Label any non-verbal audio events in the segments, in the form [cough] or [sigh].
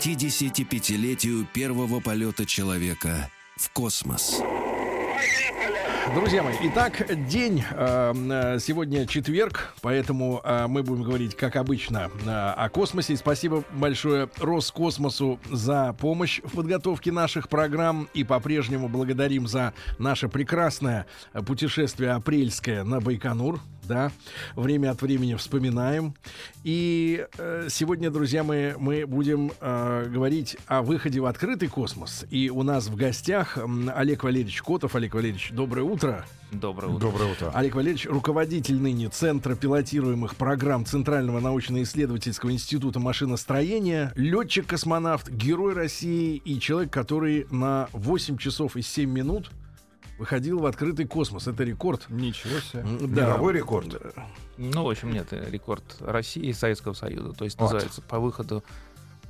55-летию первого полета человека в космос. Друзья мои, итак, день э, э, сегодня четверг, поэтому э, мы будем говорить, как обычно, э, о космосе. И спасибо большое Роскосмосу за помощь в подготовке наших программ. И по-прежнему благодарим за наше прекрасное путешествие апрельское на Байконур да, время от времени вспоминаем. И э, сегодня, друзья мои, мы будем э, говорить о выходе в открытый космос. И у нас в гостях Олег Валерьевич Котов. Олег Валерьевич, доброе утро. Доброе утро. Доброе утро. Олег Валерьевич, руководитель ныне Центра пилотируемых программ Центрального научно-исследовательского института машиностроения, летчик-космонавт, герой России и человек, который на 8 часов и 7 минут выходил в открытый космос. Это рекорд. Ничего себе. Да. Мировой рекорд. Ну, в общем, нет, рекорд России и Советского Союза. То есть Вот. называется по выходу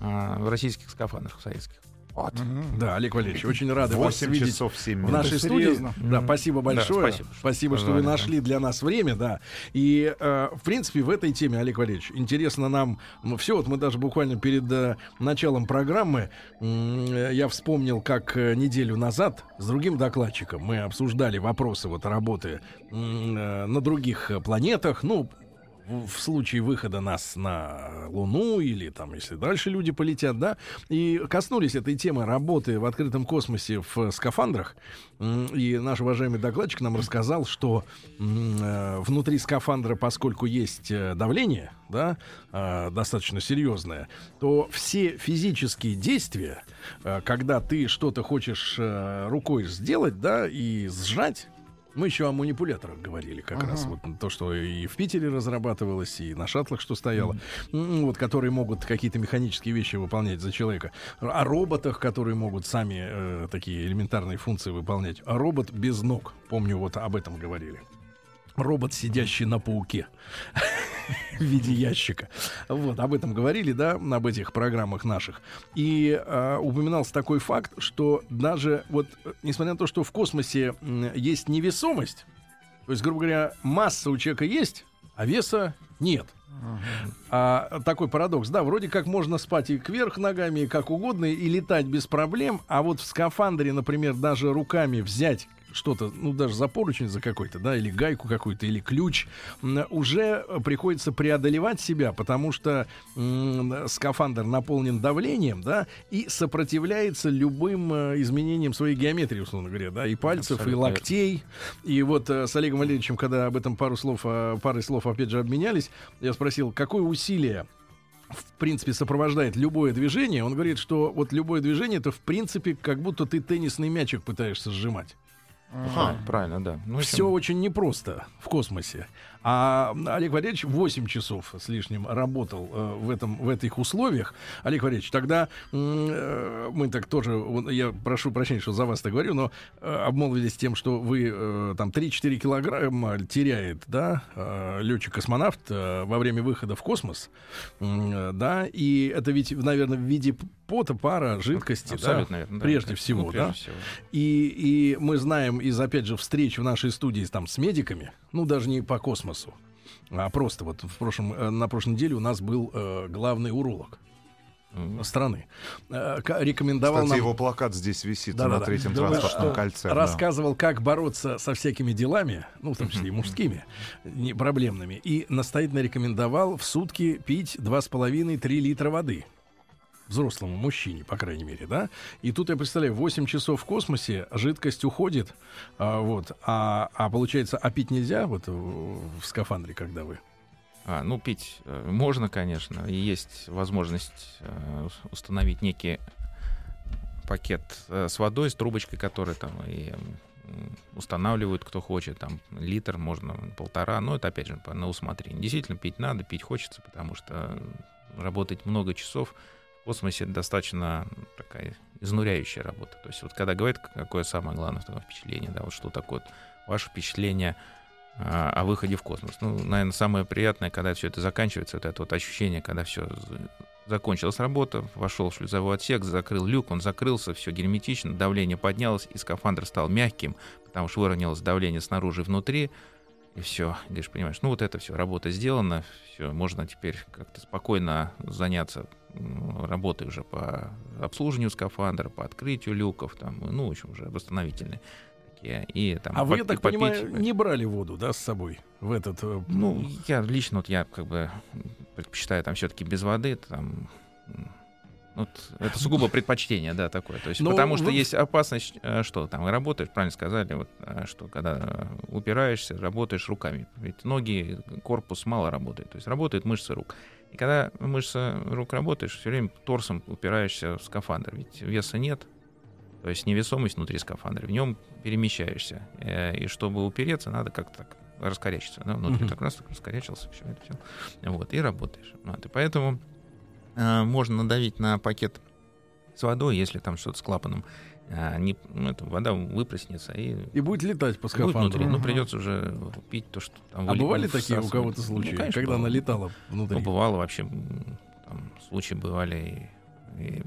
а, в российских скафандрах советских. Вот. Да, Олег Валерьевич, очень рады вас 8 видеть часов 7 в минут. нашей Это студии. серьезно. Да, спасибо большое. спасибо, что спасибо, что вы да. нашли для нас время, да. И, э, в принципе, в этой теме, Олег Валерьевич, интересно нам все. Вот мы даже буквально перед э, началом программы э, я вспомнил, как э, неделю назад с другим докладчиком мы обсуждали вопросы вот работы э, на других э, планетах. Ну, в случае выхода нас на Луну или там, если дальше люди полетят, да, и коснулись этой темы работы в открытом космосе в скафандрах. И наш уважаемый докладчик нам рассказал, что э, внутри скафандра, поскольку есть э, давление, да, э, достаточно серьезное, то все физические действия, когда ты что-то хочешь рукой сделать, да, и сжать, мы еще о манипуляторах говорили как раз. Вот то, что и в Питере разрабатывалось, и на шаттлах, что стояло. М, Вот, которые могут какие-то механические вещи выполнять за человека. О роботах, которые могут сами э, такие элементарные функции выполнять. А робот без ног. Помню, вот об этом говорили. Робот, сидящий на пауке [laughs] [laughs] в виде ящика. Вот, об этом говорили, да, об этих программах наших. И э, упоминался такой факт, что даже вот, несмотря на то, что в космосе есть невесомость, то есть, грубо говоря, масса у человека есть, а веса нет. А, такой парадокс, да, вроде как можно спать и кверх ногами, и как угодно, и летать без проблем, а вот в скафандре, например, даже руками взять что-то, ну, даже за поручень за какой-то, да, или гайку какую-то, или ключ, уже приходится преодолевать себя, потому что м, скафандр наполнен давлением, да, и сопротивляется любым э, изменениям своей геометрии, условно говоря, да, и пальцев, и Абсолютно верно. локтей. И вот э, с Олегом Валерьевичем, когда об этом пару слов, э, парой слов, опять же, обменялись, я спросил, какое усилие в принципе, сопровождает любое движение, он говорит, что вот любое движение это в принципе как будто ты теннисный мячик пытаешься сжимать. Правильно, правильно, да. Ну, Все очень непросто в космосе. А Олег Валерьевич 8 часов с лишним работал э, в, этом, в этих условиях. Олег Валерьевич, тогда э, мы так тоже, я прошу прощения, что за вас так говорю, но э, обмолвились тем, что вы э, там 3-4 килограмма теряет, да, летчик-космонавт э, во время выхода в космос, э, да, и это ведь, наверное, в виде пота, пара, жидкости, абсолютно да, верно. прежде конечно. всего, Ну, прежде да. всего. И, и мы знаем из, опять же, встреч в нашей студии там с медиками, ну, даже не по космосу, а просто вот в прошлом, э, на прошлой неделе у нас был э, главный уролог страны. Э, рекомендовал Кстати, нам... его плакат здесь висит Да-да-да. на третьем Думаю, транспортном что кольце. да. Рассказывал, как бороться со всякими делами, ну, в том числе и мужскими, не проблемными, и настоятельно рекомендовал в сутки пить 2,5-3 литра воды. Взрослому мужчине, по крайней мере, да? И тут я представляю, 8 часов в космосе, жидкость уходит, а, вот, а, а получается, а пить нельзя вот в, скафандре, когда вы? А, ну, пить э, можно, конечно. И есть возможность э, ус- установить некий пакет э, с водой, с трубочкой, который там и устанавливают, кто хочет. Там литр, можно полтора. Но это, опять же, на усмотрение. Действительно, пить надо, пить хочется, потому что работать много часов в космосе достаточно такая изнуряющая работа. То есть вот когда говорят, какое самое главное впечатление, да, вот что такое вот ваше впечатление а, о выходе в космос. Ну, наверное, самое приятное, когда все это заканчивается, вот это вот ощущение, когда все закончилась работа, вошел в шлюзовой отсек, закрыл люк, он закрылся, все герметично, давление поднялось, и скафандр стал мягким, потому что выровнялось давление снаружи и внутри, и все, говоришь, понимаешь, ну вот это все, работа сделана, все, можно теперь как-то спокойно заняться работой уже по обслуживанию скафандра, по открытию люков, там, ну, в общем, уже восстановительные такие. И, там, а вы, я так попить, понимаю, не брали воду, да, с собой в этот... Э, ну, я лично, вот я как бы предпочитаю там все-таки без воды, там вот это сугубо [laughs] предпочтение, да, такое. То есть, Но ну, потому что вы... есть опасность, э, что там работаешь, правильно сказали, вот, э, что когда упираешься, работаешь руками. Ведь ноги, корпус мало работает. То есть работают мышцы рук. И когда мышцы рук работаешь, все время торсом упираешься в скафандр. Ведь веса нет, то есть невесомость внутри скафандра, в нем перемещаешься. Э, и чтобы упереться, надо как-то так раскорячиться. Да? Внутри uh-huh. так раз так раскорячился, все это все. Вот, и работаешь. Вот, и поэтому э, можно надавить на пакет с водой, если там что-то с клапаном. А, не, ну, это, вода выпроснется и... И будет летать по скафандру. внутри. Ну, придется уже пить то, что там... А бывали такие у кого-то случаи, ну, конечно, когда бывало. она летала внутри? Ну, бывало вообще. Там, случаи бывали и, и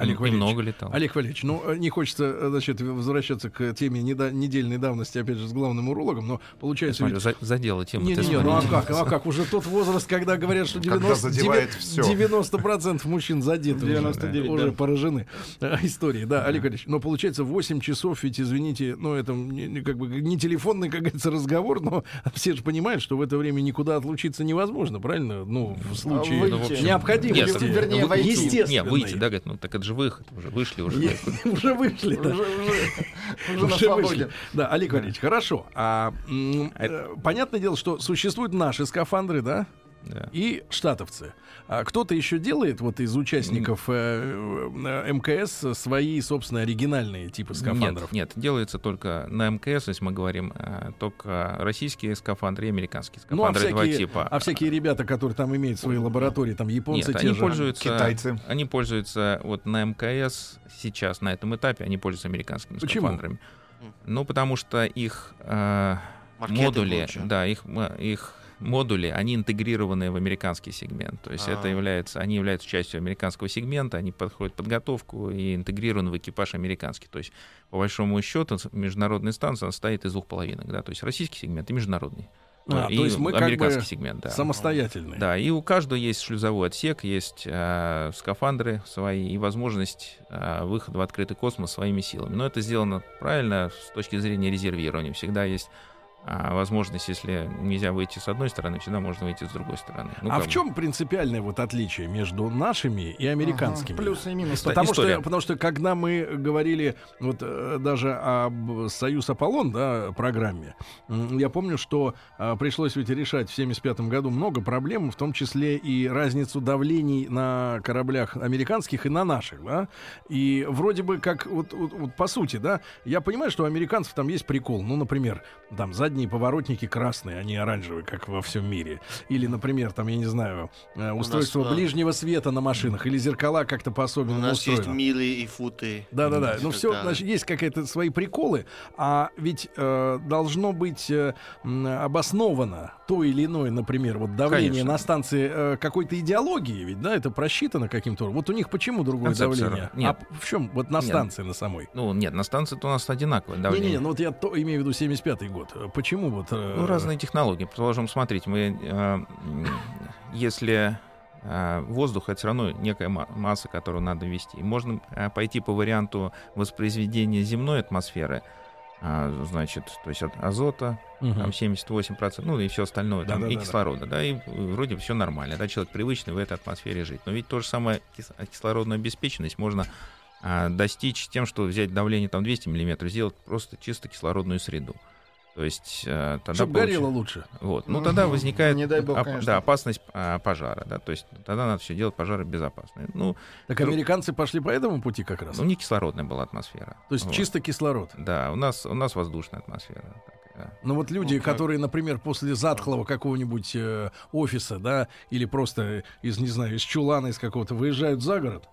Олег Валерьевич, много летал. Олег Валерьевич, ну, э, не хочется, э, значит, возвращаться к теме недо- недельной давности, опять же, с главным урологом, но получается... Я смотрю, ведь... задела тему. Не, не, не, ну а как, а как? Уже тот возраст, когда говорят, что 90, 90% мужчин задеты 99, уже, да. уже поражены э, историей. Да, Олег Валерьевич, но получается 8 часов, ведь, извините, ну, это не, как бы не телефонный, как говорится, разговор, но [laughs] все же понимают, что в это время никуда отлучиться невозможно, правильно? Ну, в случае выйти. необходимости. Нет, вернее, войти. Естественно. Не, выйти, да, говорит, ну, так это же выход, уже вышли, уже. [laughs] Уже вышли, Уже на свободе. Да, Олег Валерьевич, хорошо. А, а э, понятное дело, что существуют наши скафандры, да? Да. и штатовцы. А кто-то еще делает вот из участников э, э, МКС свои, собственно, оригинальные типы скафандров? Нет, нет, делается только на МКС, если мы говорим, э, только российские скафандры и американские скафандры ну, а всякие, два типа. А всякие ребята, которые там имеют свои лаборатории, там японцы нет, те они же, пользуются, китайцы. Они пользуются вот на МКС сейчас, на этом этапе, они пользуются американскими Почему? скафандрами. Ну, потому что их э, модули, лучше. да, их, их модули, они интегрированы в американский сегмент. То есть А-а-а. это а. является, они являются частью американского сегмента, они подходят подготовку и интегрированы в экипаж американский. То есть, по большому счету, международная станция состоит из двух половинок. Да? То есть российский сегмент и международный. А, и то есть мы американский как бы сегмент, да. самостоятельные. Да, и у каждого есть шлюзовой отсек, есть э, скафандры свои и возможность э, выхода в открытый космос своими силами. Но это сделано правильно с точки зрения резервирования. Всегда есть а возможность, если нельзя выйти с одной стороны, всегда можно выйти с другой стороны. Ну, а в чем принципиальное вот отличие между нашими и американскими? Ага, плюсы и минусы. Потому что, потому что когда мы говорили вот э, даже об Союз Аполлон, да, программе, я помню, что а, пришлось ведь решать в 75 году много проблем, в том числе и разницу давлений на кораблях американских и на наших, да. И вроде бы как вот, вот, вот по сути, да, я понимаю, что у американцев там есть прикол, ну, например, там за задние поворотники красные, а не оранжевые, как во всем мире. Или, например, там, я не знаю, э, устройство нас, ближнего света на машинах, или зеркала как-то по-особенному У нас устроено. есть мили и футы. Да-да-да. Ну, все, значит, есть какие-то свои приколы, а ведь э, должно быть э, обосновано то или иное, например, вот давление Конечно. на станции э, какой-то идеологии, ведь, да, это просчитано каким-то Вот у них почему другое Концепция. давление? Нет. А в чем? Вот на станции, нет. на самой. Ну, нет, на станции-то у нас одинаковое давление. Не-не, ну вот я то имею в виду 75-й год почему вот... Э... Ну, разные технологии. Продолжим смотреть. Мы, э, если э, воздух это все равно некая масса, которую надо ввести. Можно э, пойти по варианту воспроизведения земной атмосферы, значит, то есть от азота, угу. там 78%, ну и все остальное, там, да, и да, кислорода, да. да, и вроде все нормально, да, человек привычный в этой атмосфере жить. Но ведь то же самое кислородную обеспеченность можно достичь тем, что взять давление там 200 мм, сделать просто чисто кислородную среду. То есть э, тогда Чтобы получ- горело лучше. Вот. Ну, тогда возникает Не дай бог, оп- конечно. да, опасность а, пожара. Да? То есть тогда надо все делать пожары безопасные. Ну, Так Друг- американцы пошли по этому пути как раз. ну, не кислородная была атмосфера. То есть Вот. чисто кислород. Да, у нас, у нас воздушная атмосфера. Но вот люди, Ну, как- которые, например, после затхлого какого-нибудь э, офиса, да, или просто из, не знаю, из чулана из какого-то, выезжают за город,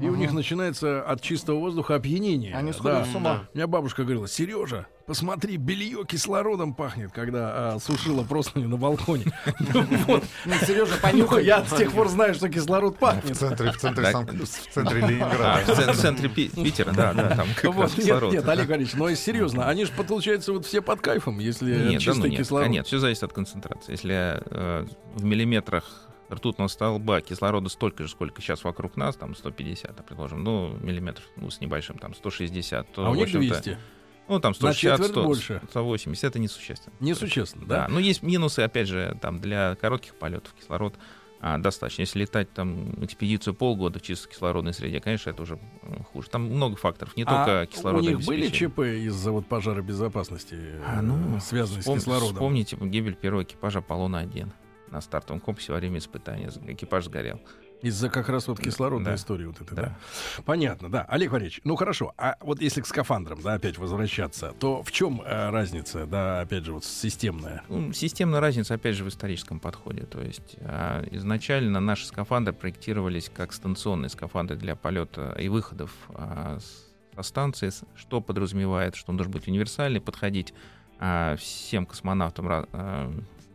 и у Ага. них начинается от чистого воздуха опьянение. Они да. сходят с ума. У меня бабушка говорила, Сережа, посмотри, белье кислородом пахнет, когда а, сушила просто на балконе. [laughs] Ну. Ну, Сережа, Ну, понюхай. Я с тех пор знаю, что кислород В пахнет. центре, в центре, Так. Сан- в центре А, Ленинграда. в цен- в центре Пи- Питера, да, да, там нет, кислород. нет, Олег Валерьевич, но серьезно, они же, получается, вот все под кайфом, если да чистый ну нет, кислород. а нет, все зависит от концентрации. Если э, в миллиметрах ртутного столба кислорода столько же, сколько сейчас вокруг нас, там 150, а, предположим, ну, миллиметров, ну, с небольшим, там 160, то, А у них общем-то, 200. Ну, там На 160, четверть 100, больше. 180, это несущественно. Несущественно, Да, да? но есть минусы, опять же, там для коротких полетов кислород а, достаточно. Если летать там экспедицию полгода в чисто кислородной среде, конечно, это уже м, хуже. Там много факторов, не А только кислород. у них были ЧП из-за вот пожара безопасности, А, ну, э, связанные с кислородом? Вспомните гибель первого экипажа Аполлона-1 на стартовом комплексе во время испытания. Экипаж сгорел. Из-за как раз вот кислородной Да. истории вот этой, да. Да. Понятно, да. Олег Валерьевич, ну хорошо, а вот если к скафандрам, да, опять возвращаться, то в чем э, разница, да, опять же, вот системная? Ну, системная разница, опять же, в историческом подходе. То есть а, изначально наши скафандры проектировались как станционные скафандры для полета и выходов с- со станции, что подразумевает, что он должен быть универсальный, подходить а, всем космонавтам,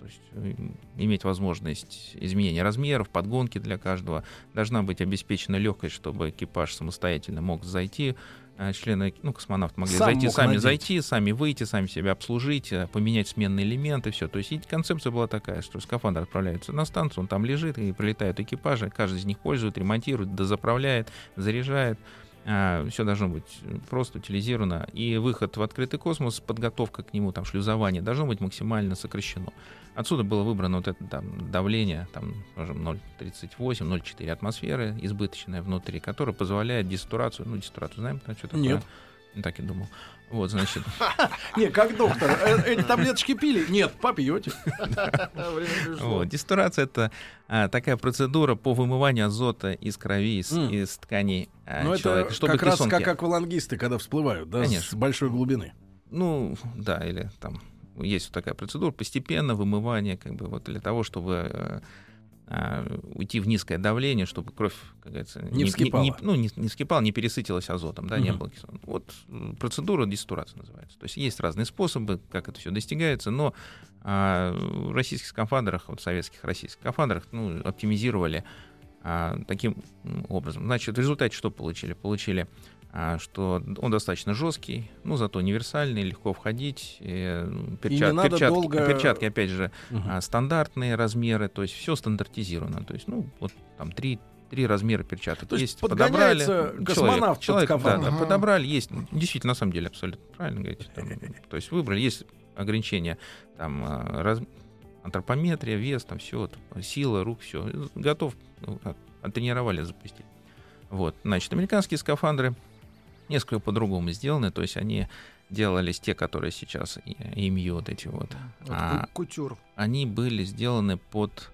то есть э, иметь возможность изменения размеров, подгонки для каждого. Должна быть обеспечена легкость, чтобы экипаж самостоятельно мог зайти. а, Члены, ну, космонавты могли Сам зайти, сами надеть. зайти, сами выйти, сами себя обслужить, э, поменять сменные элементы, все. То есть концепция была такая, что скафандр отправляется на станцию, он там лежит, и прилетают экипажи, каждый из них пользует, ремонтирует, дозаправляет, заряжает. все должно быть просто утилизировано. И выход в открытый космос, подготовка к нему, там, шлюзование должно быть максимально сокращено. Отсюда было выбрано вот это там, давление, там, скажем, 0,38, 0,4 атмосферы избыточное внутри, которое позволяет дистурацию. Ну, дистурацию знаем, что такое? Нет. Ну, Так и думал. Вот, значит, [laughs] Не, как доктор, э, эти таблеточки пили? Нет, попьете. Вот. Дистурация это а, такая процедура по вымыванию азота из крови, из, тканей а, Но это человека, чтобы как раз как аквалангисты, когда всплывают, да, с большой глубины. Ну, да, или там есть вот такая процедура, постепенно вымывание, как бы вот для того, чтобы э, а, уйти в низкое давление, чтобы кровь, как говорится, Не вскипала. ну, не, не вскипала, не пересытилась азотом, да, не Мгм. было кислорода. Вот процедура дистурации называется. То есть есть разные способы, как это все достигается, но а, в российских скафандрах, вот в советских российских скафандрах, ну, оптимизировали а, таким образом. Значит, в результате что получили? Получили что он достаточно жесткий, ну зато универсальный, легко входить. э, перчат- не надо перчатки, долго- перчатки, опять же, а, стандартные размеры, то есть все стандартизировано. То есть, ну, вот там три, три размера перчаток То есть есть. подобрали. подгоняется Человек- человек, да, да, Ага. подобрали, есть. Действительно, на самом деле, абсолютно правильно говорите. там, то есть выбрали, есть ограничения, там, а, раз- антропометрия, вес, там все, сила, рук, все. Готов, ну, от- оттренировали, запустить. Вот, значит, американские скафандры несколько по-другому сделаны, то есть они делались те, которые сейчас и- имею вот эти вот, Вот а, ку- Кутюр. они были сделаны под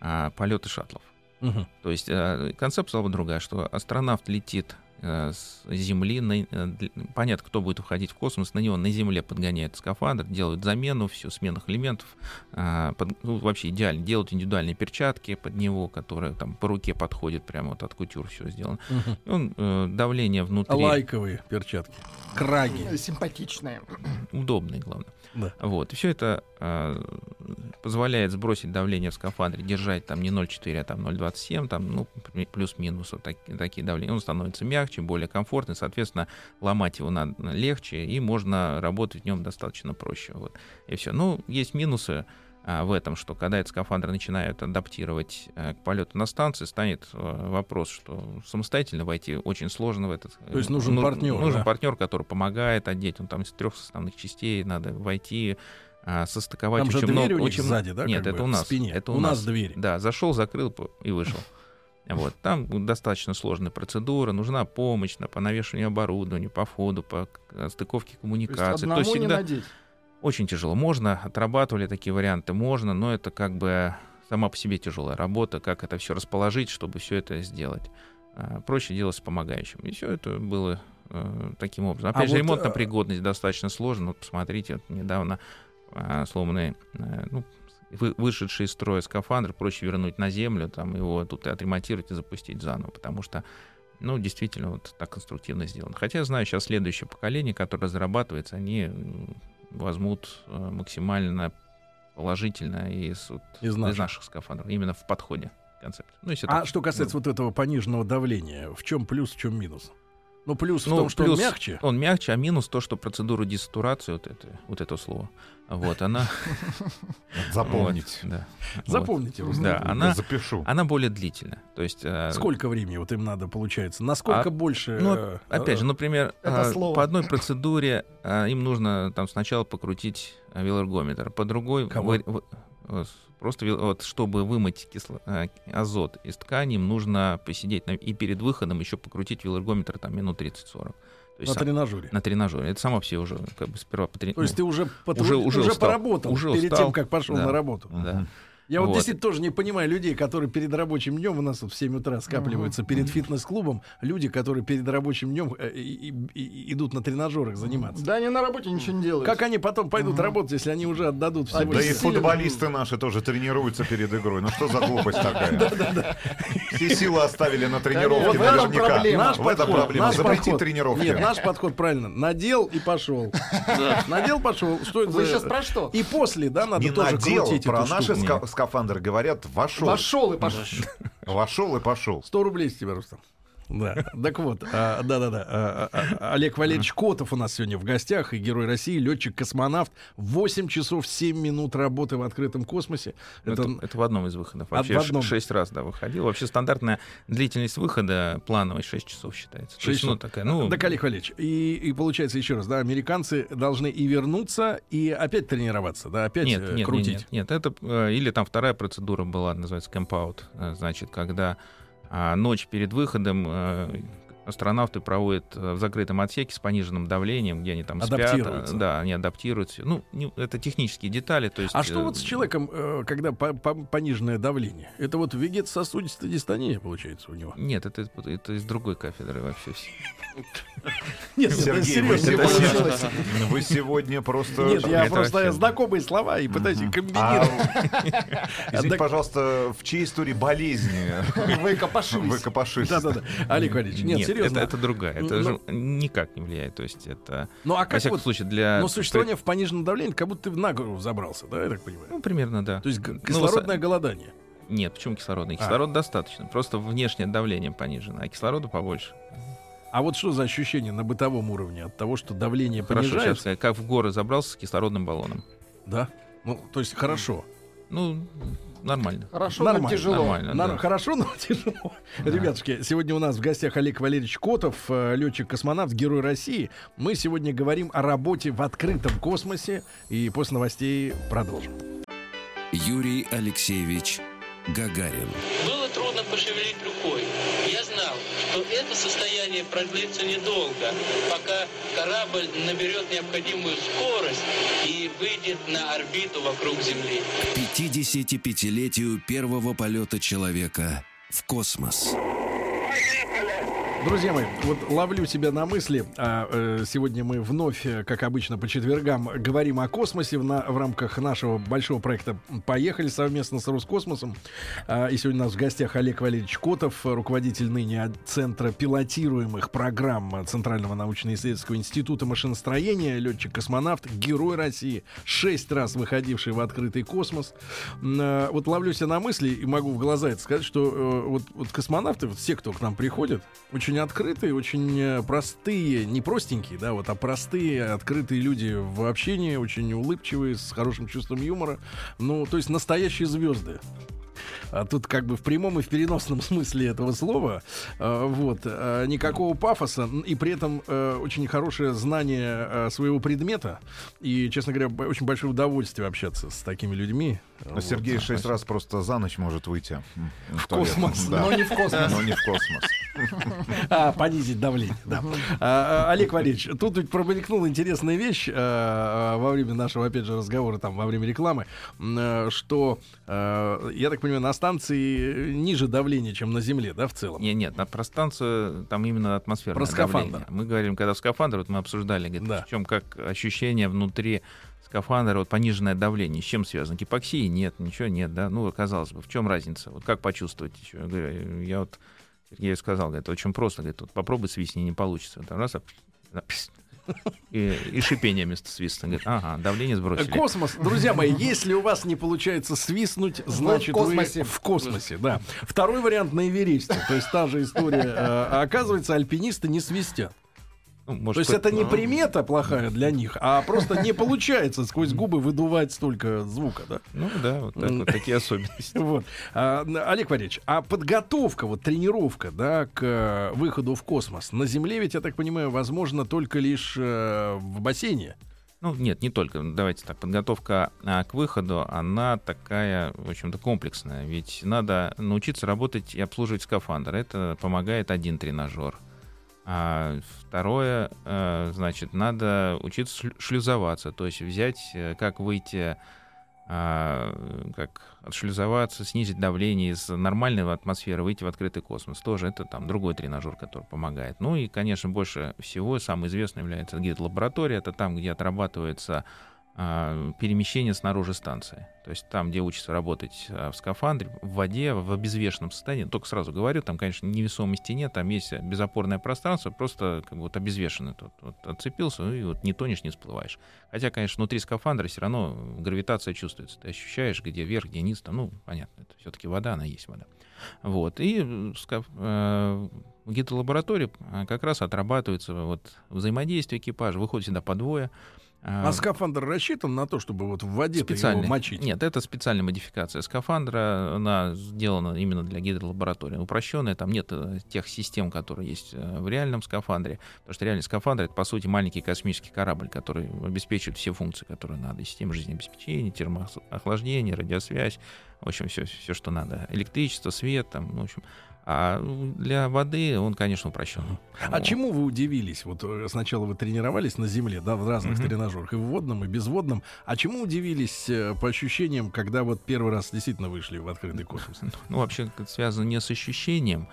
а, полеты шаттлов. Мгм. То есть э, концепция была другая, что астронавт летит с Земли, на- э, понятно, кто будет уходить в космос, на него на Земле подгоняют скафандр, делают замену, все, сменных элементов, а, под- ну, вообще идеально, делают индивидуальные перчатки под него, которые там по руке подходят, прямо вот от кутюр все сделано. И он, э, давление внутри Лайковые перчатки. Краги. Симпатичные. удобный, главное. Да. Вот. И все это э, позволяет сбросить давление в скафандре, держать там не 0,4, а там 0,27, там, ну, плюс-минус вот так- такие давления. Он становится мягче, более комфортный, соответственно, ломать его надо легче, и можно работать в нем достаточно проще. Вот. И все. Ну, есть минусы в этом, что когда этот скафандр начинают адаптировать э, к полету на станции, станет э, вопрос, что самостоятельно войти очень сложно в этот. э, То есть нужен ну, партнер, Нужен да? партнер, который помогает одеть. Он там из трех основных частей надо войти, а, состыковать Там же очень дверь много. у них очень сзади, да, Нет, это бы, у нас. спине? Это У у, нас дверь. Да, зашел, закрыл и вышел. [laughs] Вот. Там достаточно сложная процедура, нужна помощь на, по навешиванию оборудования, по входу, по стыковке То есть коммуникации. одному не всегда, надеть. Очень тяжело. Можно, отрабатывали такие варианты, можно, но это как бы сама по себе тяжелая работа, как это все расположить, чтобы все это сделать. А, Проще делать с помогающим. И все это было э, таким образом. Опять А же, вот, ремонтная э, пригодность достаточно сложна. Вот посмотрите, вот недавно а, сломанный, э, ну, вы- вышедший из строя скафандр проще вернуть на землю, там его тут и отремонтировать и запустить заново, потому что ну, действительно, вот так конструктивно сделано. Хотя я знаю, сейчас следующее поколение, которое разрабатывается, они возьмут э, максимально положительно из, вот, Из из наших. наших. скафандров, именно в подходе к концепту. Ну, А так, что касается ну, вот этого пониженного давления, в чем плюс, в чем минус? Ну, плюс в ну, том, что плюс он мягче. Он мягче, а минус то, что процедура десатурации, вот это, вот это слово, вот она... Запомнить. вот, да. Вот. Запомните. Да, она, Запишу. она более длительная. То есть... э, Сколько времени вот им надо, получается? Насколько А, больше... Ну, э, опять же, например, Это а, по одной процедуре им нужно там сначала покрутить велоргометр, по другой Кого? Э, просто вот, чтобы вымыть кисло- а, азот из ткани, им нужно посидеть на- и перед выходом еще покрутить велоргометр там минут 30-40. То есть на сам- тренажере. на тренажере. Это само все уже как бы сперва потрени- То есть ты ну, уже, потруд- уже- уже устал. поработал Уже перед устал. тем, как пошел Да. на работу. да. Я вот, Вот. действительно тоже не понимаю людей, которые перед рабочим днем у нас вот в 7 утра скапливаются перед фитнес-клубом, люди, которые перед рабочим днем э, и- и- и- идут на тренажерах заниматься. Да они на работе ничего не делают. Как они потом пойдут работать, если они уже отдадут всего Да и футболисты наши тоже тренируются перед игрой. Ну что за глупость такая? [laughs] Все силы оставили на тренировке наверняка. Наш В этом подход, проблема. наш Запретить подход. тренировки. Нет, наш подход правильно. Надел и пошел. Надел, пошел. Что это Вы сейчас про что? И после, да, надо Не тоже надел, крутить про эту наши штуку. Ска- скафандры говорят, вошел. Пошел и пошел. [laughs] Вошел и пошел. 100 рублей с тебя, Рустам. Да, так вот, а, да-да-да. а, а, Олег Валерьевич Котов у нас сегодня в гостях, и герой России, летчик-космонавт. 8 часов 7 минут работы в открытом космосе. Ну, Это, Это, в одном из выходов. Вообще в одном. ш- шесть раз, да, выходил. Вообще стандартная длительность выхода плановой 6 часов считается. То Шесть есть, ну, такая, ну, Так, Олег Валерьевич, и, и получается еще раз, да, американцы должны и вернуться, и опять тренироваться, да, опять нет, э, нет, нет, крутить. нет, нет, это э, или там вторая процедура была, называется camp-out, э, значит, когда а, ночь перед выходом э, астронавты проводят э, в закрытом отсеке с пониженным давлением, где они там спят, э, да, они адаптируются. Ну, не- это технические детали, то есть. А что э, вот с человеком, э, когда по- по- пониженное давление? Это вот вегетососудистая дистония, получается, у него? Нет, это, это из другой кафедры вообще. Нет, Сергей, вы серьезно. сегодня, вы сегодня просто... Нет, я просто знакомые слова и пытаюсь их А, комбинировать. [laughs] извините, Так- пожалуйста, в чьей истории болезни Вы копошились. вы копошились? Да-да-да. Олег Валерьевич, нет, серьезно. Это, это другая. Это Ну, же никак не влияет. То есть это... Ну а Во как всяком вот, случае, для... но существование в пониженном давлении, как будто ты на гору забрался, да, я так понимаю? Ну, примерно, да. То есть Ну, кислородное высо- голодание. Нет, почему кислородный? А. Кислорода достаточно. Просто внешнее давление понижено, а кислорода побольше. А вот что за ощущение на бытовом уровне от того, что давление Хорошо, понижается? сказать, как в горы забрался с кислородным баллоном. Да. Ну, то есть хорошо. Ну, нормально. Хорошо, но Нормально, тяжело. нормально. Нар- да. Хорошо, но [laughs] тяжело. Ребятушки, сегодня у нас в гостях Олег Валерьевич Котов, э, летчик-космонавт, герой России. Мы сегодня говорим о работе в открытом космосе. И после новостей продолжим. Юрий Алексеевич Гагарин. Было трудно пошевелить рукой. Что это состояние продлится недолго, пока корабль наберет необходимую скорость и выйдет на орбиту вокруг Земли. К 55-летию первого полета человека в космос. Друзья мои, вот ловлю себя на мысли. а, э, сегодня мы вновь, э, как обычно, по четвергам говорим о космосе в, на- в рамках нашего большого проекта «Поехали» совместно с Роскосмосом. А, и сегодня у нас в гостях Олег Валерьевич Котов, руководитель ныне Центра пилотируемых программ Центрального научно-исследовательского института машиностроения, летчик-космонавт, герой России, шесть раз выходивший в открытый космос. Э, Вот ловлю себя на мысли и могу в глаза это сказать, что э, вот, вот космонавты, вот все, кто к нам приходят, очень открытые, очень э, простые, не простенькие, да, вот, а простые, открытые люди в общении, очень улыбчивые, с хорошим чувством юмора. Ну, то есть настоящие звезды. А тут как бы в прямом и в переносном [laughs] смысле этого слова. э, вот. э, никакого пафоса. И при этом э, очень хорошее знание э, своего предмета. И, честно говоря, очень большое удовольствие общаться с такими людьми. Но Вот. Сергей шесть раз просто за ночь может выйти. В туалет. космос. Да. Но не в космос. Но не в космос. [laughs] А, понизить давление, да. А, а, Олег Валерьевич, тут ведь промелькнула интересная вещь а, а, во время нашего, опять же, разговора, там, во время рекламы, э, что, э, я так понимаю, на станции ниже давление, чем на Земле, да, в целом? Нет, нет, на про станцию там именно атмосферное Про скафандр. давление. Мы говорим, когда в скафандр, вот мы обсуждали, говорит, Да. в чем как ощущение внутри скафандра, вот пониженное давление, с чем связано? Гипоксии? Нет, ничего нет, да. Ну, казалось бы, в чем разница? Вот как почувствовать еще? Я говорю, я вот Сергею сказал, говорит, очень просто, говорит, вот попробуй свистни, не получится. Там раз, а, пс, и, и шипение вместо свиста. Говорит, ага, давление сбросили. Космос, друзья мои, если у вас не получается свистнуть, значит вы космосе. в космосе, да. Второй вариант на Эвересте, то есть та же история. э, а Оказывается, альпинисты не свистят. Ну, То может, есть по- это не примета плохая для них, а просто не получается сквозь губы выдувать столько звука, да. Ну да, вот, так вот такие особенности. [laughs] Вот. А, Олег Валерьевич, а подготовка, вот тренировка, да, к э, выходу в космос на Земле ведь, я так понимаю, возможно только лишь э, в бассейне. Ну, нет, не только. Давайте так, подготовка а, к выходу, она такая, в общем-то, комплексная. Ведь надо научиться работать и обслуживать скафандр. Это помогает один тренажер. А второе, э, значит, надо учиться шлю- шлюзоваться, то есть взять, э, как выйти, а, как отшлюзоваться, снизить давление из нормальной атмосферы, выйти в открытый космос. Тоже это там другой тренажер, который помогает. Ну и, конечно, больше всего самый известный является гид-лаборатория. Это там, где отрабатывается перемещение снаружи станции. То есть там, где учатся работать а, в скафандре, в воде, в обезвешенном состоянии. Только сразу говорю, там, конечно, невесомости нет, там есть безопорное пространство, просто как бы вот обезвешенный. Тут вот отцепился, ну и вот не тонешь, не всплываешь. Хотя, конечно, внутри скафандра все равно гравитация чувствуется. Ты ощущаешь, где вверх, где низ. Там, ну, понятно, это все-таки вода, она есть вода. Вот. И скаф- э, в гидролаборатории э, как раз отрабатывается вот взаимодействие экипажа. Выходит всегда по двое. А скафандр рассчитан на то, чтобы вот в воде его мочить? Нет, это специальная модификация скафандра. Она сделана именно для гидролаборатории. Упрощенная, там нет э, тех систем, которые есть э, в реальном скафандре. Потому что реальный скафандр это, по сути, маленький космический корабль, который обеспечивает все функции, которые надо. И система жизнеобеспечения, термоохлаждения, радиосвязь. В общем, все, все, что надо. Электричество, свет, там, в общем. А для воды он, конечно, упрощен. А чему вы удивились? Вот э, сначала вы тренировались на Земле, да, в разных Мгм. тренажерах, и в водном, и безводном. А чему удивились э, по ощущениям, когда вот первый раз действительно вышли в открытый космос? [laughs] Ну, вообще, это связано не с ощущением,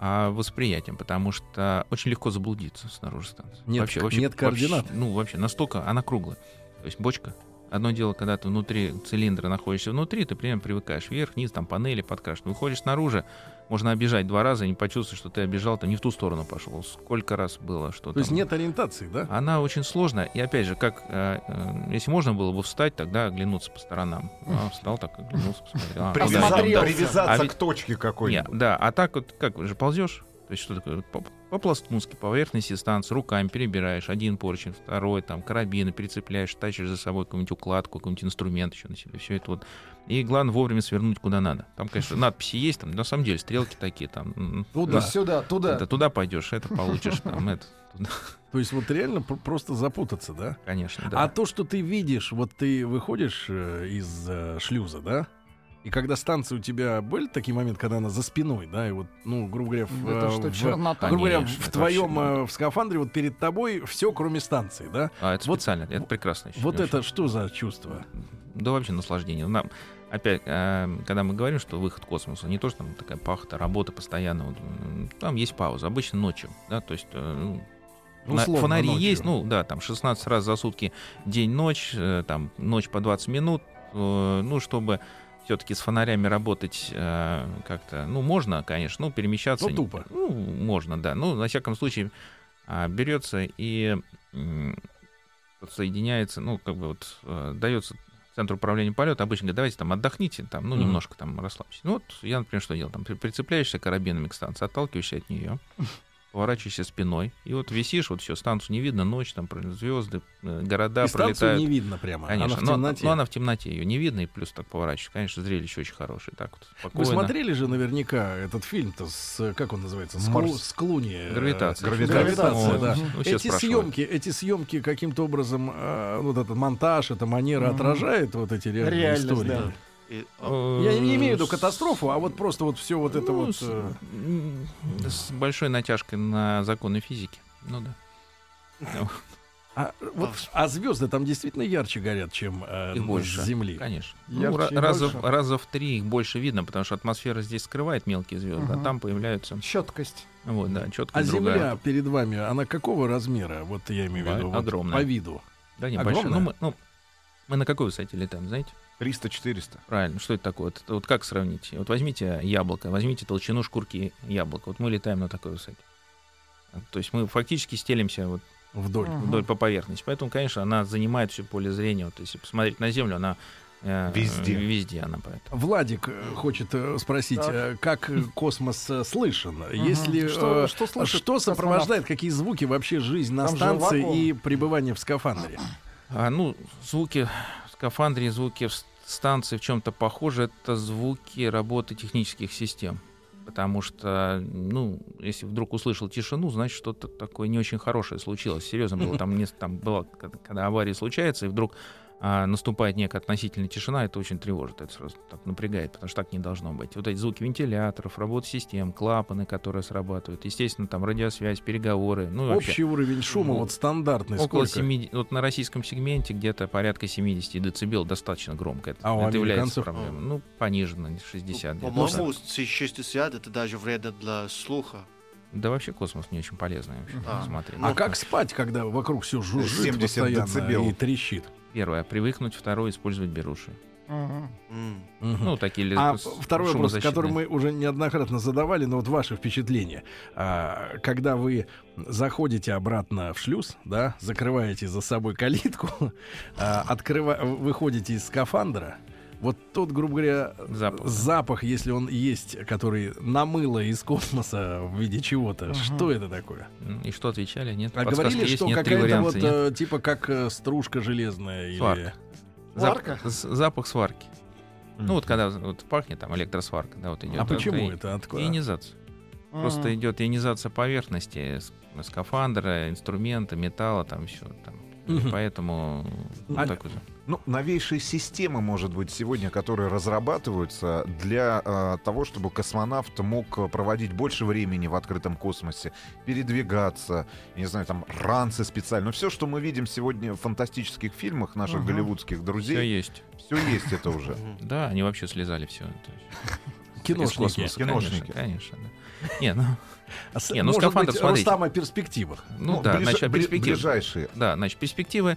а восприятием, потому что очень легко заблудиться снаружи станции. Нет к- нет координат. вообще, ну, вообще, настолько она круглая. То есть бочка. Одно дело, когда ты внутри цилиндра находишься внутри, ты прям привыкаешь вверх, вниз, там панели подкрашены. Выходишь снаружи, можно обижать два раза и не почувствовать, что ты обижал, ты не в ту сторону пошел. Сколько раз было, что То есть там- нет ориентации, да? Она очень сложная. И опять же, как э, э, если можно было бы встать, тогда оглянуться по сторонам. А, встал так, оглянулся, посмотрел. А, Привяза- куда? Посмотрел. Привязаться А ведь- к точке Нет, какой-нибудь. да, а так вот как же ползешь? То есть что такое? По- По-пластунски, по поверхности станции, руками перебираешь один поручень, второй, там, карабины перецепляешь, тащишь за собой какую-нибудь укладку, какой-нибудь инструмент еще на себе, все это вот. И главное вовремя свернуть куда надо. Там, конечно, [laughs] надписи есть, там, на самом деле, стрелки такие, там, Туда. Сюда, туда. это туда пойдешь, это получишь, там, [laughs] это, туда. То есть вот реально пр- просто запутаться, да? конечно, да. А то, что ты видишь, вот ты выходишь э, из э, шлюза, да? И когда станция у тебя были такие моменты, когда она за спиной, да, и вот, ну, грубо говоря, в, Это что, в- чернота? грубо говоря, в твоем вообще, э, в скафандре вот перед тобой все, кроме станции, да? А, это вот- специально, это прекрасно. Вот очень. это что за чувство? Да вообще наслаждение. Нам, опять, э, когда мы говорим, что выход в космос, не то, что там такая пахта, работа постоянно, вот, там есть пауза, обычно ночью, да, то есть э, ну, фона- Условно, фонари ночью. есть, ну да, там 16 раз за сутки день-ночь, э, там ночь по 20 минут, э, ну, чтобы все-таки с фонарями работать э, как-то, ну, можно, конечно, ну, перемещаться. Ну, тупо. Ну, можно, да. Ну, на всяком случае, а, берется и м, соединяется, ну, как бы вот э, дается центр управления полета, обычно говорят, давайте там отдохните, там, ну, немножко там расслабьтесь. Ну, вот я, например, что делал? Там при- прицепляешься карабинами к станции, отталкиваешься от нее, поворачиваешься спиной, и вот висишь, вот все, станцию не видно, ночь, там звезды, города И станцию пролетают. не видно прямо. Конечно, она в но- темноте. но, она в темноте, ее не видно, и плюс так поворачиваешь. Конечно, зрелище очень хорошее. Так вот, Вы спокойно. смотрели же наверняка этот фильм-то с, как он называется, с, Марс. С Клуни. э, Гравитация. Гравитация, Вот. да. Ну, Эти спрашивают. съемки, эти съемки каким-то образом, э, вот этот монтаж, эта манера Мгм. отражает вот эти реальные Реальность, истории. да. А, Я не имею в виду катастрофу, а вот просто вот все вот это ну, вот... с, э, с большой натяжкой на законы физики. Ну да. [laughs] Ну, А, вот, а звезды там действительно ярче горят, чем э, Их больше. с Земли. Конечно. Ярче Ну, ра- и раза, больше. в- раза в три их больше видно, потому что атмосфера здесь скрывает мелкие звезды, а Мгм. там появляются. Четкость. Вот, да, четко А Земля перед вами, она какого размера? Вот я имею в виду. вот огромная. по виду. Да, не огромная? большая. Ну, мы, ну, мы на какой высоте летаем, знаете? 300-400. Правильно, что это такое? Вот, вот как сравнить? Вот возьмите яблоко, возьмите толщину шкурки яблока. Вот мы летаем на такой высоте. То есть мы фактически стелимся вот Вдоль. Мгм. вдоль по поверхности. Поэтому, конечно, она занимает все поле зрения. Вот если посмотреть на Землю, она э, Везде. Везде она поэтому. Владик э, хочет э, спросить, Так. как космос слышен? Если Что- что слышит что космонавт? сопровождает, какие звуки вообще жизнь на Там станции и пребывание в скафандре? А, ну, звуки скафандре, звуки в станции в чем-то похожи. Это звуки работы технических систем. Потому что, ну, если вдруг услышал тишину, значит, что-то такое не очень хорошее случилось. Серьезно было. Там, не, там было, когда авария случается, и вдруг а, наступает некая относительная тишина, это очень тревожит, это сразу так напрягает, потому что так не должно быть. Вот эти звуки вентиляторов, работы систем, клапаны, которые срабатывают, естественно, там радиосвязь, переговоры. Ну, и вообще. Общий уровень шума, Ну, вот стандартный, Около сколько? 70, вот на российском сегменте где-то порядка 70 децибел достаточно громко. Это, А у это является проблемой. Ну, пониженно, 60 где-то. По-моему, 60 это даже вредно для слуха. Да вообще космос не очень полезный вообще А. смотреть. А как спать, когда вокруг все жужжит 70 постоянно децибел. и трещит? Первое, привыкнуть, второе, использовать беруши. М. Мгм. Ну, такие А с- второй вопрос, который мы уже неоднократно задавали, но вот ваши впечатления. А, когда вы заходите обратно в шлюз, да, закрываете за собой калитку, [laughs] а, открыва- выходите из скафандра, вот тот, грубо говоря, Запах. запах, если он есть, который намыло из космоса в виде чего-то, Мгм. что это такое? И что отвечали? Нет? А Подсказки говорили, есть? что Нет, три какая-то варианта, вот нет? э, типа как э, стружка железная или Сварка. Зап- Сварка? с- запах сварки. Ну, вот когда вот пахнет там электросварка, да, вот идет. А почему и- это? Откуда? Ионизация. Просто Мгм. идет ионизация поверхности, скафандра, инструмента, металла, там все. Там. Мгм. Поэтому вот А- такой же. Ну, новейшие системы, может быть, сегодня, которые разрабатываются для э, того, чтобы космонавт мог проводить больше времени в открытом космосе, передвигаться, не знаю, там, ранцы специально. Все, что мы видим сегодня в фантастических фильмах наших Мгм. голливудских Все друзей, есть. все есть это уже. [laughs] Да, они вообще слезали все. [laughs] Киношники. Киношники. Конечно, конечно. да. Не, ну, А с- Не, ну, может быть, смотрите. Рустам о перспективах. ну, да, ближ- значит, перспективы. ближайшие. Да, значит, перспективы,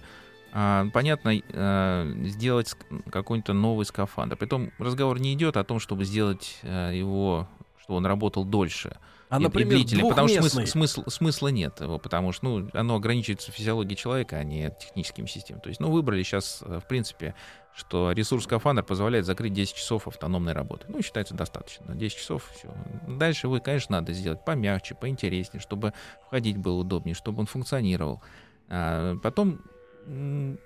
понятно, э, сделать какой-то новый скафандр. Притом разговор не идет о том, чтобы сделать э, его, чтобы он работал дольше. А, и- и например, длительнее, потому что смысл, смысл- смысла нет его, потому что ну, оно ограничивается физиологией человека, а не техническими системами. То есть, ну, выбрали сейчас, в принципе, что ресурс скафандр позволяет закрыть 10 часов автономной работы. Ну, считается достаточно. 10 часов, все. Дальше вы, конечно, надо сделать помягче, поинтереснее, чтобы входить было удобнее, чтобы он функционировал. А, потом,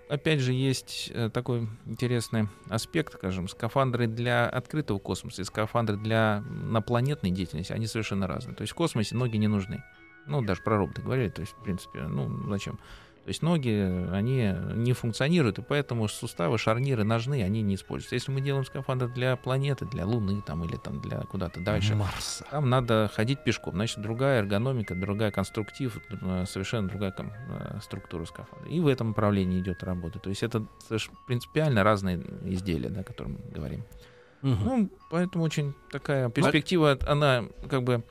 опять же, есть э, такой интересный аспект, скажем, скафандры для открытого космоса и скафандры для напланетной деятельности, они совершенно разные. То есть в космосе ноги не нужны. Ну, даже про роботы говорили, то есть, в принципе, ну, зачем? То есть ноги, они не функционируют, и поэтому суставы, шарниры ножные, они не используются. Если мы делаем скафандр для планеты, для Луны там, или там для куда-то дальше, Марс. там надо ходить пешком. Значит, другая эргономика, другая конструктив, э, совершенно другая э, структура скафандра. И в этом направлении идет работа. То есть это принципиально разные изделия, да, о котором мы говорим. Мгм. Ну, поэтому очень такая перспектива, она как бы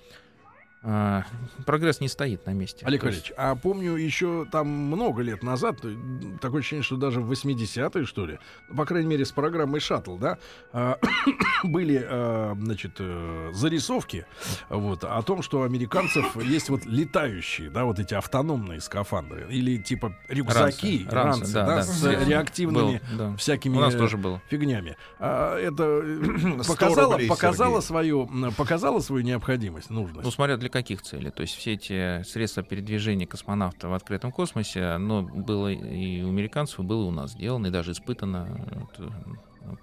а, прогресс не стоит на месте. Олег То есть- Валерьевич, а помню еще там много лет назад, э, такое ощущение, что даже в 80-е, что ли, ну, по крайней мере, с программой «Шаттл», да, а, [coughs] были, а, значит, э, зарисовки вот, о том, что у американцев [coughs] есть вот летающие, да, вот эти автономные скафандры, или типа рюкзаки, Ранцы, ранцы, ранцы, да, да, да. с Был, реактивными да. всякими У нас тоже было. фигнями. А, это э, 100 показало, рублей, показало, Сергей. свою, показало свою необходимость, нужность. Ну, смотря для каких целей. То есть все эти средства передвижения космонавта в открытом космосе, оно было и у американцев, было у нас сделано, и даже испытано э,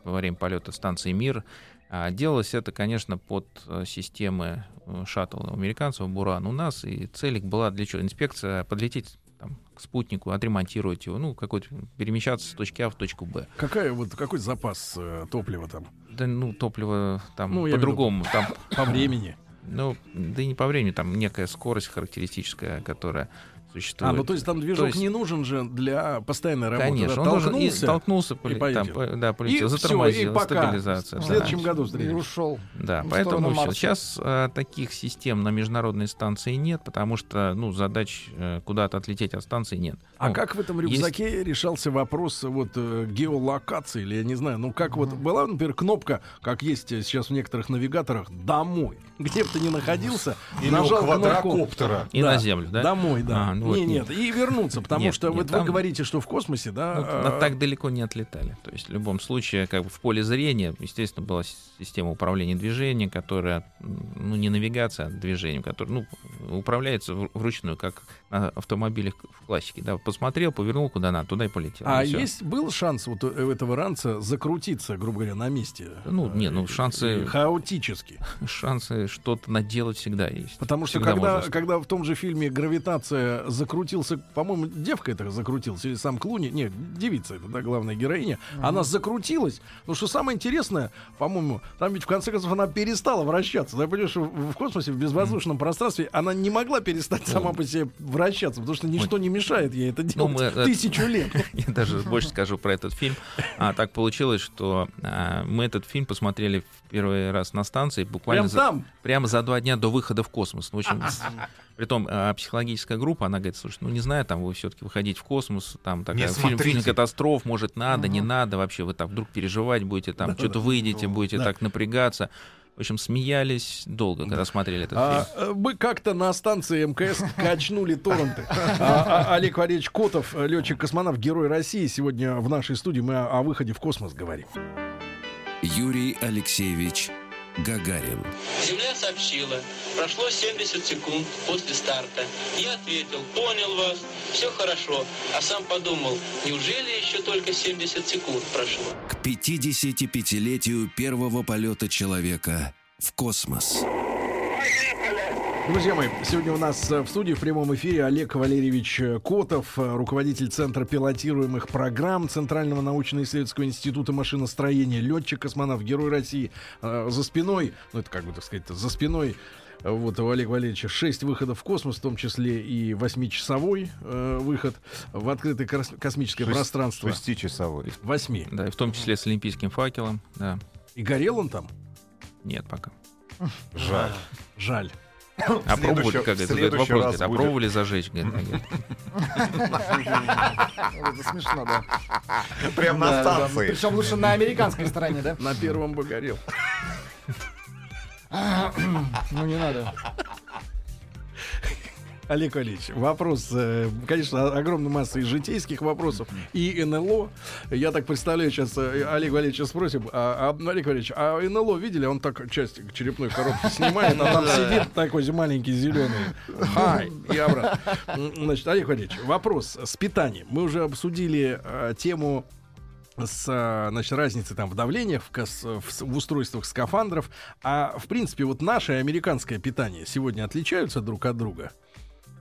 во время полета станции «Мир». А делалось это, конечно, под э, системы э, шаттла у американцев, «Буран» у нас, и цель их была для чего? Инспекция, подлететь там, к спутнику, отремонтировать его, ну, какой-то перемещаться с точки А в точку Б. Какая вот какой запас э, топлива там Да, ну, топливо там Ну, по-другому, там, по времени? Ну, да и не по времени, там некая скорость характеристическая, которая существует. А, ну то есть там движок есть- не нужен же для постоянной работы. Конечно, да? он и Толкнулся, столкнулся, поли- там, полетел. по- да, полетел, и затормозил, и пока. стабилизация. В да. следующем году И встретимся. ушел. Да, в поэтому. Марса. сейчас э, таких систем на международной станции нет, потому что ну задач э, куда-то отлететь от станции нет. А Ну, как в этом рюкзаке решался вопрос вот э, геолокации или я не знаю, ну как вот была, например, кнопка, как есть сейчас в некоторых навигаторах, домой, где бы ты ни находился, Или нажал квадрокоптера. И Да, на землю, да? Домой, да. А, ну вот не, нет. нет, и вернуться, потому Нет, что нет, вот вы там- говорите, что в космосе, да, Ну, э, на- так далеко не отлетали. То есть в любом случае, как бы в поле зрения, естественно, была система управления движением, которая, ну, не навигация, а движением, которая, ну, управляется вручную, как на автомобилях в классике. Да, посмотрел, повернул куда надо, туда и полетел. А и всё. есть был шанс вот у этого ранца закрутиться, грубо говоря, на месте? Ну, не, ну, Э, шансы- э, хаотически. [laughs] шансы что-то наделать всегда есть. Потому что Всегда когда, можно. когда в том же фильме «Гравитация» закрутился, по-моему, девка это закрутилась, или сам Клуни, нет, девица это, да, главная героиня, она закрутилась, но что самое интересное, по-моему, там ведь в конце концов она перестала вращаться, да, понимаешь, в, космосе, в безвоздушном пространстве она не могла перестать сама по себе вращаться, потому что ничто не мешает ей это делать мы, э, тысячу лет. [laughs] Я даже больше скажу про этот фильм. А, так получилось, что а, мы этот фильм посмотрели в первый раз на станции буквально Прям за, там. прямо за два дня до выхода в космос. Ну, в общем, [laughs] Притом а, психологическая группа, она говорит, слушай, ну не знаю, там вы все-таки выходить в космос, там такая фильм, фильм катастроф, может надо, не надо, вообще вы там вдруг переживать будете, там что-то выйдете, будете Да. так напрягаться. В общем, смеялись долго, когда смотрели этот А, фильм. э, мы как-то на станции МКС качнули торренты. А, а, Олег Валерьевич Котов, летчик-космонавт, герой России, сегодня в нашей студии мы о, о выходе в космос говорим. Юрий Алексеевич Гагарин. Земля сообщила, прошло 70 секунд после старта. Я ответил, понял вас, все хорошо. А сам подумал, неужели еще только 70 секунд прошло? К 55-летию первого полета человека в космос. Друзья мои, сегодня у нас э, в студии в прямом эфире Олег Валерьевич э, Котов, э, руководитель Центра пилотируемых программ Центрального научно-исследовательского института машиностроения, летчик-космонавт, герой России. За спиной, ну это как бы так сказать, за спиной вот у Олега Валерьевича шесть выходов в космос, в том числе и восьмичасовой э, выход в открытое космическое Шесть- пространство. Шестичасовой. Восьми. Да, и в том числе с олимпийским факелом, да. И горел он там? Нет пока. Жаль. Жаль. А следующий- пробовали, как это, следующий вопрос, говорит, а пробовали зажечь? говорит, [laughs] говорит. Это смешно, да. Прям на станции. Причем лучше на американской стороне, да? На первом бы горел. Ну не надо. Олег Валерьевич, вопрос, э, конечно, огромная масса и житейских вопросов, и НЛО. Я так представляю, сейчас э, Олег Валерьевича спросим, а, а, Олег Валерьевич, а НЛО видели? Он так часть черепной коробки [laughs] снимает, а там сидит такой маленький зеленый. Хай, и обратно. Значит, Олег Валерьевич, вопрос с питанием. Мы уже обсудили э, тему с а, значит, разницей там в давлениях, в, кос- в в устройствах скафандров. А в принципе, вот наше американское питание сегодня отличаются друг от друга?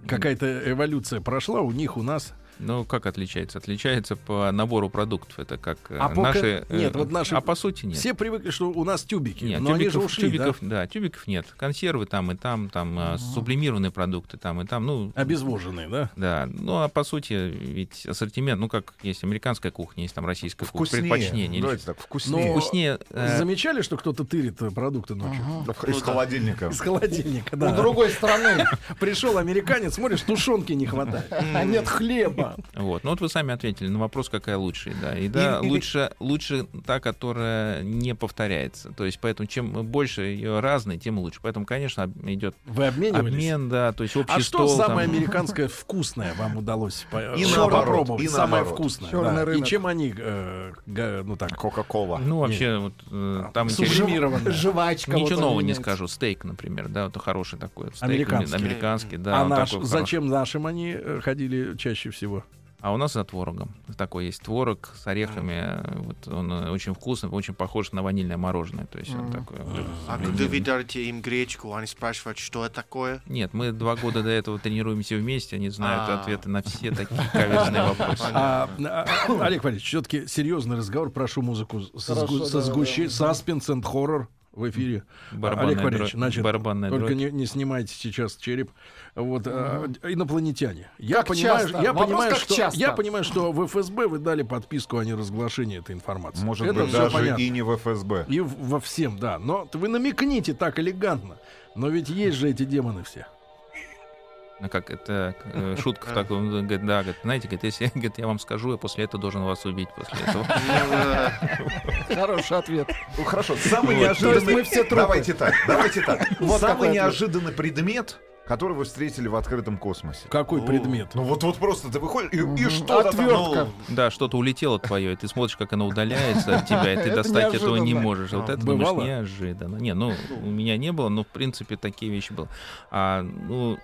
Какая-то эволюция прошла у них, у нас. Ну, как отличается? Отличается по набору продуктов. Это как э, А по наши... нет, э, вот наши- А по сути нет. Все привыкли, что у нас тюбики. Нет, но они же тюбиков, ушли, да? тюбиков, да? тюбиков нет. Консервы там и там, там а, сублимированные продукты там и там. Ну, Обезвоженные, да? да. Ну, а по сути, ведь ассортимент, ну, как есть американская кухня, есть там российская кухня, Вкуснее. предпочтение. Давайте так, вкуснее. Но- Вкуснее. э, Замечали, что кто-то тырит продукты ночью? Из холодильника. Из холодильника, У да. другой стороны. [laughs] Пришел американец, смотришь, тушенки не хватает. А нет хлеба. Вот. Ну вот вы сами ответили на вопрос, какая лучше. Да. И да, И- и- лучше, лучше та, которая не повторяется. То есть поэтому чем больше ее разной, тем лучше. Поэтому, конечно, идет Вы обменивались? обмен, да, то есть общий А что стол. там. самое американское вкусное вам удалось И э, наоборот, попробовать? и самое наоборот. вкусное. Да. И рынок. чем они, э, ну так, Кока-кола. Ну, вообще, вот, э, там интересно. сублимированное? Жвачка. Ничего вот нового не скажу. Стейк, например, да, это хороший такой. Стейк Американский. американский, да. а наш, такой зачем нашим они э, ходили чаще всего? А у нас за творогом. Такой есть творог с орехами. э, Вот он э, очень вкусный, очень похож на ванильное мороженое. То есть он Мгм. такой. А когда вы дарите им гречку, они спрашивают, что это такое? Нет, мы два года до этого тренируемся вместе, они знают А. ответы на все такие каверзные [laughs] вопросы. А, а, Олег Валерьевич, все-таки серьезный разговор. Прошу музыку со, сгущей. Саспенс and хоррор в эфире. Барабанная Олег Валерьевич, дробь- значит, барабанная Только дробь. не, не снимайте сейчас череп. Вот а, инопланетяне. Я Как понимаю, часто? я Вопрос, понимаю, как что часто? я понимаю, что в ФСБ вы дали подписку о неразглашении этой информации. Может Это быть, даже понятно. и не в ФСБ. И в- во всем, да. Но вы намекните так элегантно. Но ведь есть же эти демоны все. Ну как, это э, [laughs] шутка в таком, он говорит, да, говорит, знаете, говорит, если [laughs] говорит, я вам скажу, я после этого должен вас убить после этого. [laughs] Хороший ответ. Ну хорошо, самый мы все трупы. Давайте так, давайте так. Самый неожиданный предмет, который вы встретили в открытом космосе. Какой О. предмет? Ну вот вот просто ты выходишь и, что-то там, Отвертка. ну, Да, что-то улетело твое, и ты смотришь, как оно удаляется от тебя, и ты достать этого не можешь. Вот А, это думаешь, неожиданно. Не, ну, у меня не было, но, в принципе, такие вещи были. А, ну,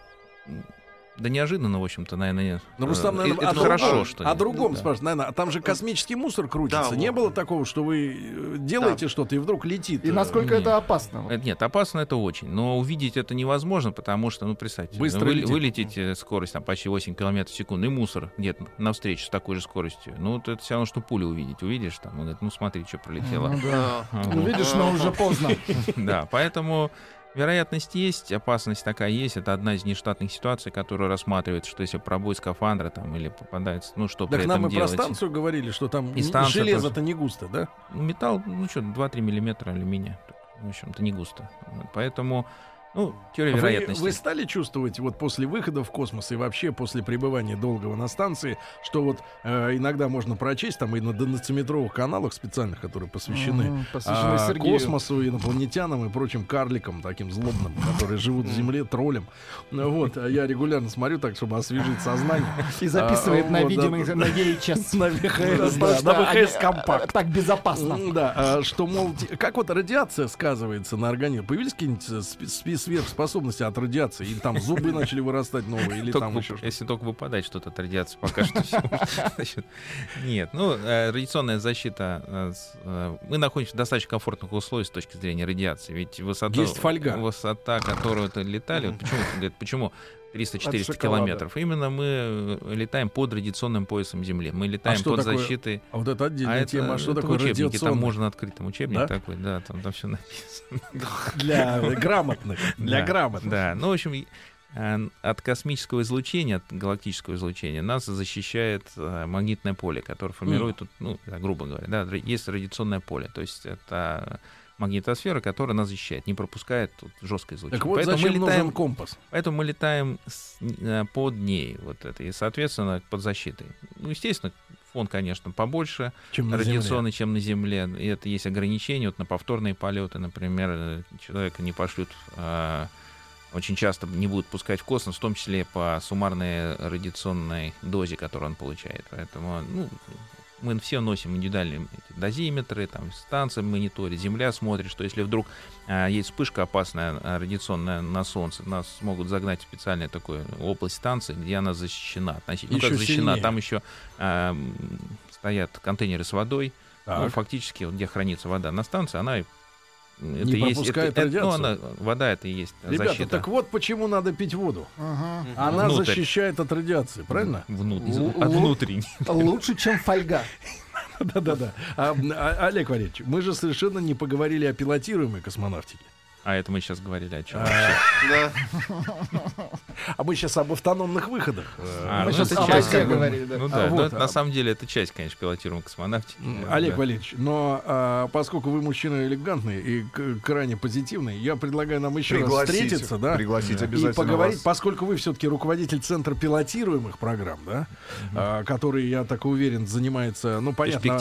да неожиданно, в общем-то, наверное, нет. Ну, Рустам, Э, наверное, это о, хорошо, другом- что о нет. другом Да. спрашивают. Наверное, а там же космический мусор крутится. Да, Не вот. было такого, что вы э, делаете что-то и вдруг летит. И э, насколько не. это опасно? Нет, опасно это очень. Но увидеть это невозможно, потому что, ну, представьте, Быстро вы, летит. вылетите скорость там, почти 8 км в секунду, и мусор где-то навстречу с такой же скоростью. Ну, вот это все равно, что пулю увидеть. Увидишь, там, он говорит, ну, смотри, что пролетело. Ну да. А, Ну, видишь, но уже поздно. [laughs] Да, поэтому вероятность есть, опасность такая есть. Это одна из нештатных ситуаций, которая рассматривается, что если пробой скафандра там или попадается, ну что Так при нам этом и про делать? станцию говорили, что там И железо-то не густо, да? Металл, ну что, 2-3 миллиметра алюминия. В общем-то, не густо. Поэтому, ну, теория Вы, вероятности. вы стали чувствовать вот после выхода в космос и вообще после пребывания долгого на станции, что вот э, иногда можно прочесть там и на доноциметровых каналах специальных, которые посвящены Мгм, Посвящены а, Сергею. космосу, инопланетянам и прочим карликам, таким злобным, которые живут в Земле, троллям. Ну Вот, а я регулярно смотрю так, чтобы освежить сознание. [laughs] И записывает А, на видео на VHS. [laughs] На VHS, э, компакт. Так безопасно. Да, что, мол, как вот радиация сказывается на организме? Появились какие-нибудь э, спе- сверхспособности от радиации? Или там зубы начали вырастать новые, или там еще если только выпадать что-то от радиации, пока что [laughs] Нет, ну, э, радиационная защита, э, э, мы находимся в достаточно комфортных условиях с точки зрения радиации, ведь высота, Есть фольга. высота, которую летали, почему, почему 300-400 шоколада. километров? Именно мы э, летаем под радиационным поясом Земли, мы летаем что под такое защитой. А вот это отдельная А тема. А что это такое учебнике, там можно открыть, там учебник Да? такой, да, там, там все написано. [laughs] Для грамотных. Для грамотных. Да, ну, в общем, э, от космического излучения, от галактического излучения нас защищает э, магнитное поле, которое формирует, ну, грубо говоря, да, есть радиационное поле, то есть это магнитосфера, которая нас защищает, не пропускает тут жесткое излучение. Так вот поэтому, зачем мы летаем, нужен компас? поэтому мы летаем с- э, под ней, вот это, и, соответственно, под защитой. Ну, естественно, фон, конечно, побольше, Чем на радиационный, чем на Земле. И это есть ограничения. Вот на повторные полеты, например, э, человека не пошлют, а, очень часто не будут пускать в космос, в том числе по суммарной радиационной дозе, которую он получает. Поэтому, ну, мы все носим индивидуальные дозиметры, там станция мониторит, Земля смотрит, что если вдруг а, есть вспышка опасная а, радиационная на Солнце, нас могут загнать в специальную такую область станции, где она защищена. относительно. Ну, как защищена, сильнее. там еще а, м, стоят контейнеры с водой, ну, фактически, вот где хранится вода на станции, она это Не есть, это- это- ну, она, вода это и есть Ребята, защита. так вот почему надо пить воду. Ага. Она Внутрь. защищает от радиации, правильно? Лу- от внутренней. [laughs] Лучше, чем фольга. [laughs] Да-да-да. А, а, Олег Валерьевич, мы же совершенно не поговорили о пилотируемой космонавтике. А это мы сейчас говорили о чем? А. А мы сейчас об автономных выходах. А, Мы ну, сейчас это о бы. говорили, да. Ну А, да, на самом деле это часть, конечно, пилотируемой космонавтики. Олег. Валерьевич, но поскольку вы мужчина элегантный и крайне позитивный, я предлагаю нам еще раз встретиться, да, пригласить Да. и обязательно поговорить, поскольку вы все-таки руководитель центра пилотируемых программ, да, который, я так уверен, занимается, ну понятно,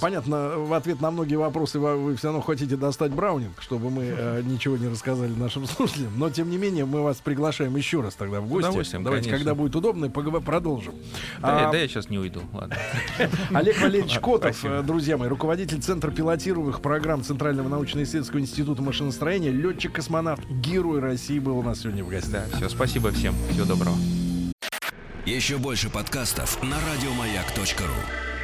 понятно, в ответ на многие вопросы вы, вы все равно хотите достать Браунинг, чтобы мы э, ничего не рассказали нашим слушателям, но тем не менее мы вас приглашаем еще раз тогда в гости. удовольствием, Давайте, конечно. когда будет удобно, поговор- продолжим. Да, я- А, да я сейчас не уйду, ладно. [laughs] Олег Валерьевич Котов, э, друзья мои, руководитель Центра пилотируемых программ Центрального научно-исследовательского института машиностроения, летчик-космонавт, герой России был у нас сегодня в гостях. Да, все, спасибо всем, всего доброго. Еще больше подкастов на радиомаяк.ру.